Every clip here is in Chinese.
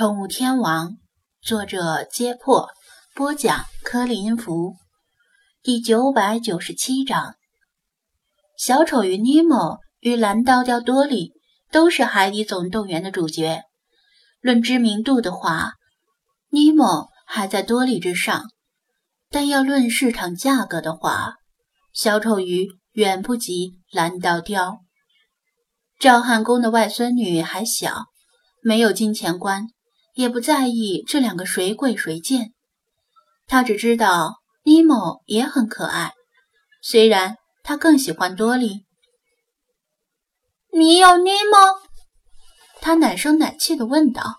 宠物天王，作者：揭破，播讲：柯林福，第九百九十七章。小丑鱼尼莫与蓝刀雕多利都是《海底总动员》的主角。论知名度的话，尼莫还在多利之上，但要论市场价格的话，小丑鱼远不及蓝刀雕。赵汉公的外孙女还小，没有金钱观，也不在意这两个谁贵谁贱。他只知道尼莫也很可爱，虽然他更喜欢多莉。你有尼莫？他奶声奶气地问道，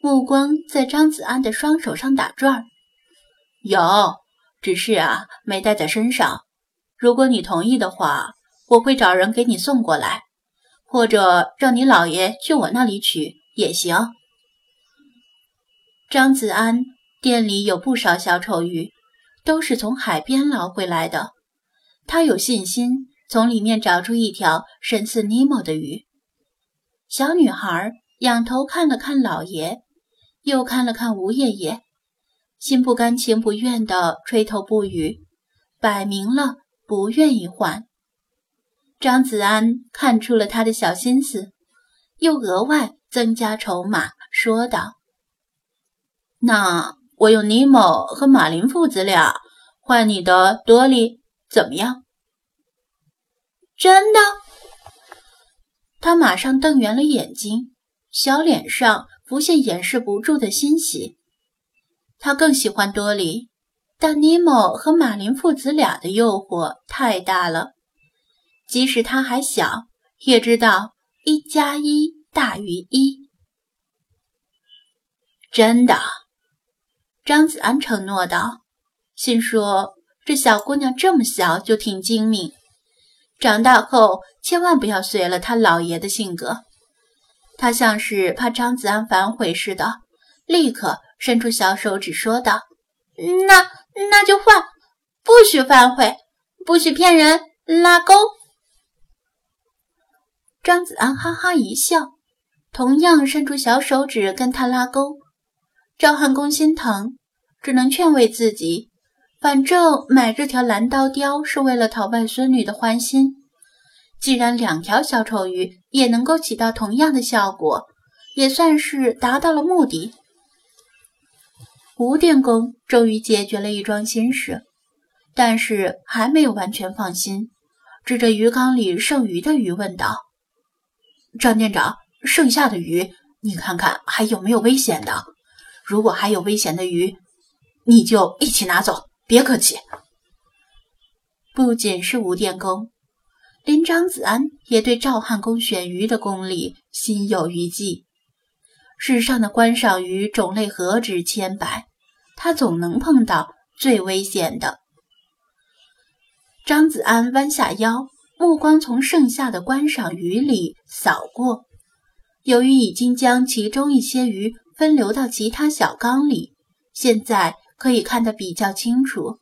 目光在张子安的双手上打转。有，只是啊，没带在身上。如果你同意的话，我会找人给你送过来。或者让你姥爷去我那里取也行。张子安店里有不少小丑鱼，都是从海边捞回来的。他有信心从里面找出一条神似尼莫的鱼。小女孩仰头看了看老爷，又看了看吴爷爷，心不甘情不愿地垂头不语，摆明了不愿意换。张子安看出了他的小心思，又额外增加筹码，说道：“那我用尼莫和马林父子俩换你的多利，怎么样？”真的？他马上瞪圆了眼睛，小脸上浮现掩饰不住的欣喜。他更喜欢多利，但尼莫和马林父子俩的诱惑太大了。即使他还小，也知道一加一大于一。真的，张子安承诺道，心说这小姑娘这么小就挺精明，长大后千万不要随了他老爷的性格。他像是怕张子安反悔似的，立刻伸出小手指说道：“那那就换，不许反悔，不许骗人，拉钩。”张子安哈哈一笑，同样伸出小手指跟他拉钩。赵汉公心疼，只能劝慰自己：反正买这条蓝刀雕是为了讨外孙女的欢心。既然两条小丑鱼也能够起到同样的效果，也算是达到了目的。吴电工终于解决了一桩心事，但是还没有完全放心，指着鱼缸里剩余的鱼问道。张店长，剩下的鱼，你看看还有没有危险的？如果还有危险的鱼，你就一起拿走，别客气。不仅是吴电工，连张子安也对赵汉公选鱼的功力心有余悸。世上的观赏鱼种类何止千百，他总能碰到最危险的。张子安弯下腰。目光从剩下的观赏鱼里扫过，由于已经将其中一些鱼分流到其他小缸里，现在可以看得比较清楚。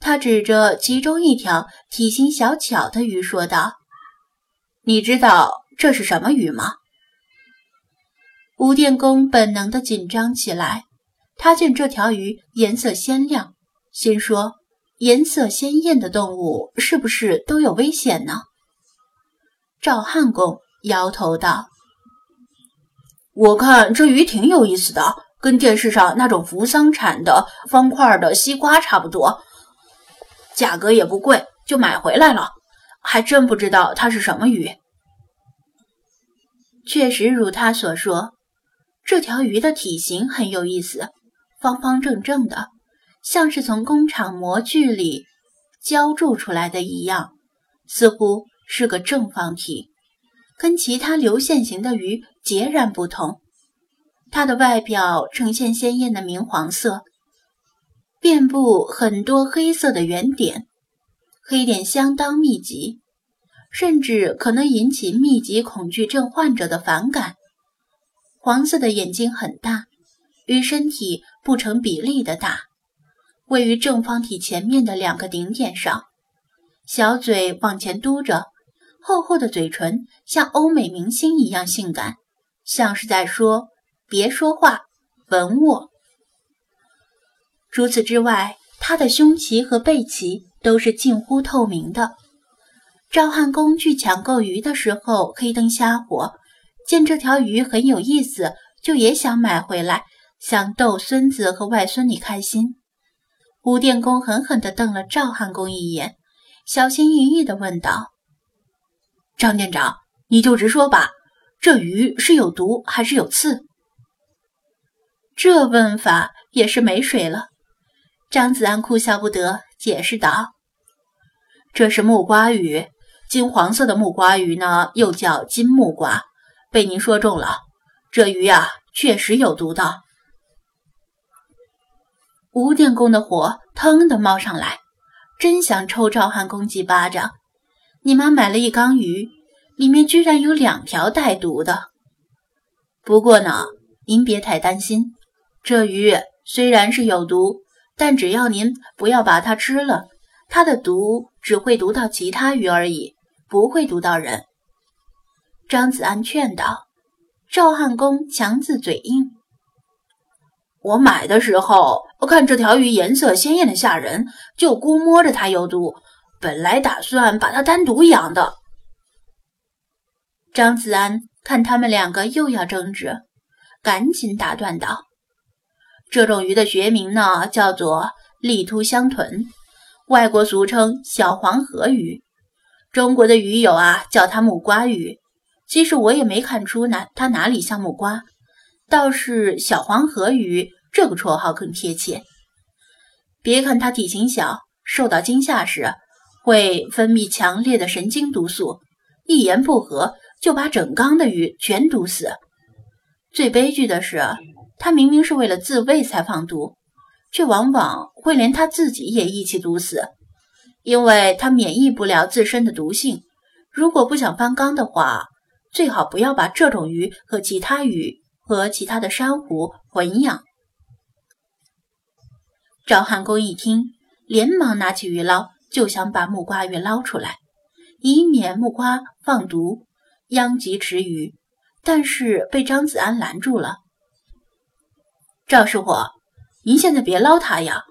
他指着其中一条体型小巧的鱼说道：“你知道这是什么鱼吗？”吴电工本能的紧张起来，他见这条鱼颜色鲜亮，心说。颜色鲜艳的动物是不是都有危险呢？赵汉公摇头道：“我看这鱼挺有意思的，跟电视上那种扶桑产的方块的西瓜差不多，价格也不贵，就买回来了。还真不知道它是什么鱼。”确实如他所说，这条鱼的体型很有意思，方方正正的。像是从工厂模具里浇铸出来的一样，似乎是个正方体，跟其他流线型的鱼截然不同。它的外表呈现鲜艳的明黄色，遍布很多黑色的圆点，黑点相当密集，甚至可能引起密集恐惧症患者的反感。黄色的眼睛很大，与身体不成比例的大。位于正方体前面的两个顶点上，小嘴往前嘟着，厚厚的嘴唇像欧美明星一样性感，像是在说：“别说话，吻我。除此之外，他的胸鳍和背鳍都是近乎透明的。赵汉公去抢购鱼的时候，黑灯瞎火，见这条鱼很有意思，就也想买回来，想逗孙子和外孙女开心。吴电工狠狠地瞪了赵汉公一眼，小心翼翼地问道：“张店长，你就直说吧，这鱼是有毒还是有刺？”这问法也是没水了。张子安哭笑不得，解释道：“这是木瓜鱼，金黄色的木瓜鱼呢，又叫金木瓜，被您说中了。这鱼啊，确实有毒的。”吴电工的火腾的冒上来，真想抽赵汉公几巴掌。你妈买了一缸鱼，里面居然有两条带毒的。不过呢，您别太担心，这鱼虽然是有毒。但只要您不要把它吃了，它的毒只会毒到其他鱼而已，不会毒到人。张子安劝道。赵汉公强自嘴硬。我买的时候，我看这条鱼颜色鲜艳的吓人，就估摸着它有毒，本来打算把它单独养的。张子安看他们两个又要争执，赶紧打断道。这种鱼的学名呢，叫做利突香豚，外国俗称小黄河鱼，中国的鱼友啊叫它木瓜鱼。其实我也没看出哪它哪里像木瓜，倒是小黄河鱼这个绰号更贴切。别看它体型小，受到惊吓时会分泌强烈的神经毒素，一言不合就把整缸的鱼全毒死。最悲剧的是。他明明是为了自卫才放毒，却往往会连他自己也一起毒死，因为他免疫不了自身的毒性。如果不想翻缸的话，最好不要把这种鱼和其他鱼和其他的珊瑚混养。赵汉公一听，连忙拿起鱼捞，就想把木瓜鱼捞出来，以免木瓜放毒殃及池鱼，但是被张子安拦住了。赵师傅，您现在别捞它呀，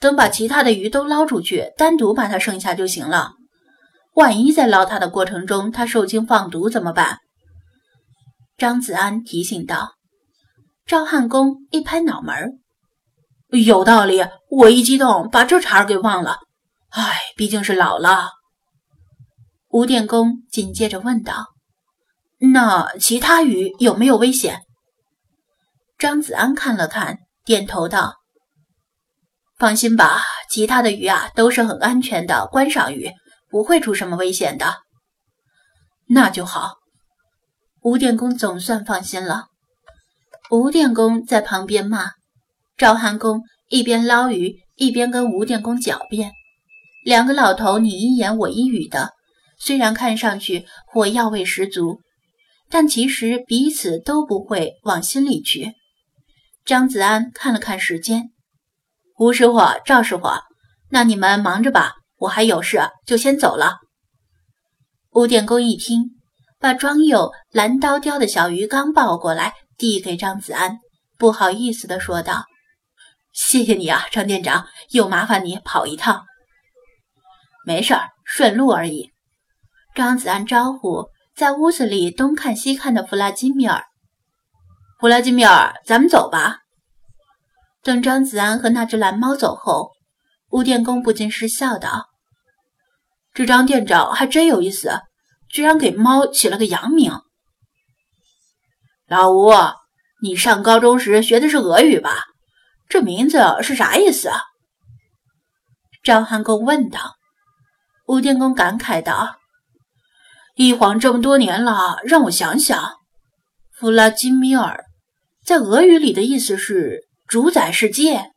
等把其他的鱼都捞出去，单独把它剩下就行了。万一在捞它的过程中，它受惊放毒怎么办？张子安提醒道。赵汉公一拍脑门有道理。我一激动，把这茬儿给忘了。唉，毕竟是老了。吴电工紧接着问道：“那其他鱼有没有危险？”张子安看了看，点头道：“放心吧，其他的鱼啊都是很安全的观赏鱼，不会出什么危险的。”那就好，吴电工总算放心了。吴电工在旁边骂赵汉公，一边捞鱼一边跟吴电工狡辩，两个老头你一言我一语的，虽然看上去火药味十足，但其实彼此都不会往心里去。张子安看了看时间，吴师傅、赵师傅，那你们忙着吧，我还有事，就先走了。吴电工一听，把装有蓝刀雕的小鱼缸抱过来，递给张子安，不好意思地说道：“谢谢你啊，张店长，又麻烦你跑一趟。没事儿，顺路而已。”张子安招呼在屋子里东看西看的弗拉基米尔。弗拉基米尔，咱们走吧。等张子安和那只蓝猫走后，吴电工不禁失笑道：“这张店长还真有意思，居然给猫起了个洋名。”老吴，你上高中时学的是俄语吧？这名字是啥意思啊？张汉公问道。吴电工感慨道：“一晃这么多年了，让我想想，弗拉基米尔。”在俄语里的意思是主宰世界。